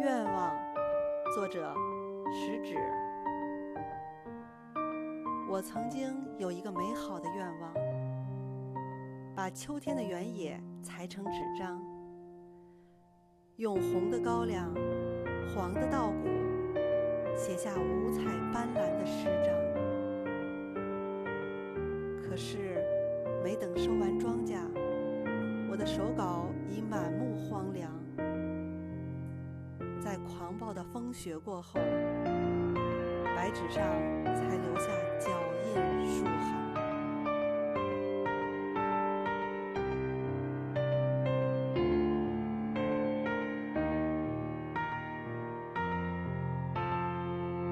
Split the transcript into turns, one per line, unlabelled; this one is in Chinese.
愿望，作者食指。我曾经有一个美好的愿望，把秋天的原野裁成纸张，用红的高粱、黄的稻谷写下五彩斑斓的诗章。可是，没等收完庄稼，我的手稿已满目荒凉。在狂暴的风雪过后，白纸上。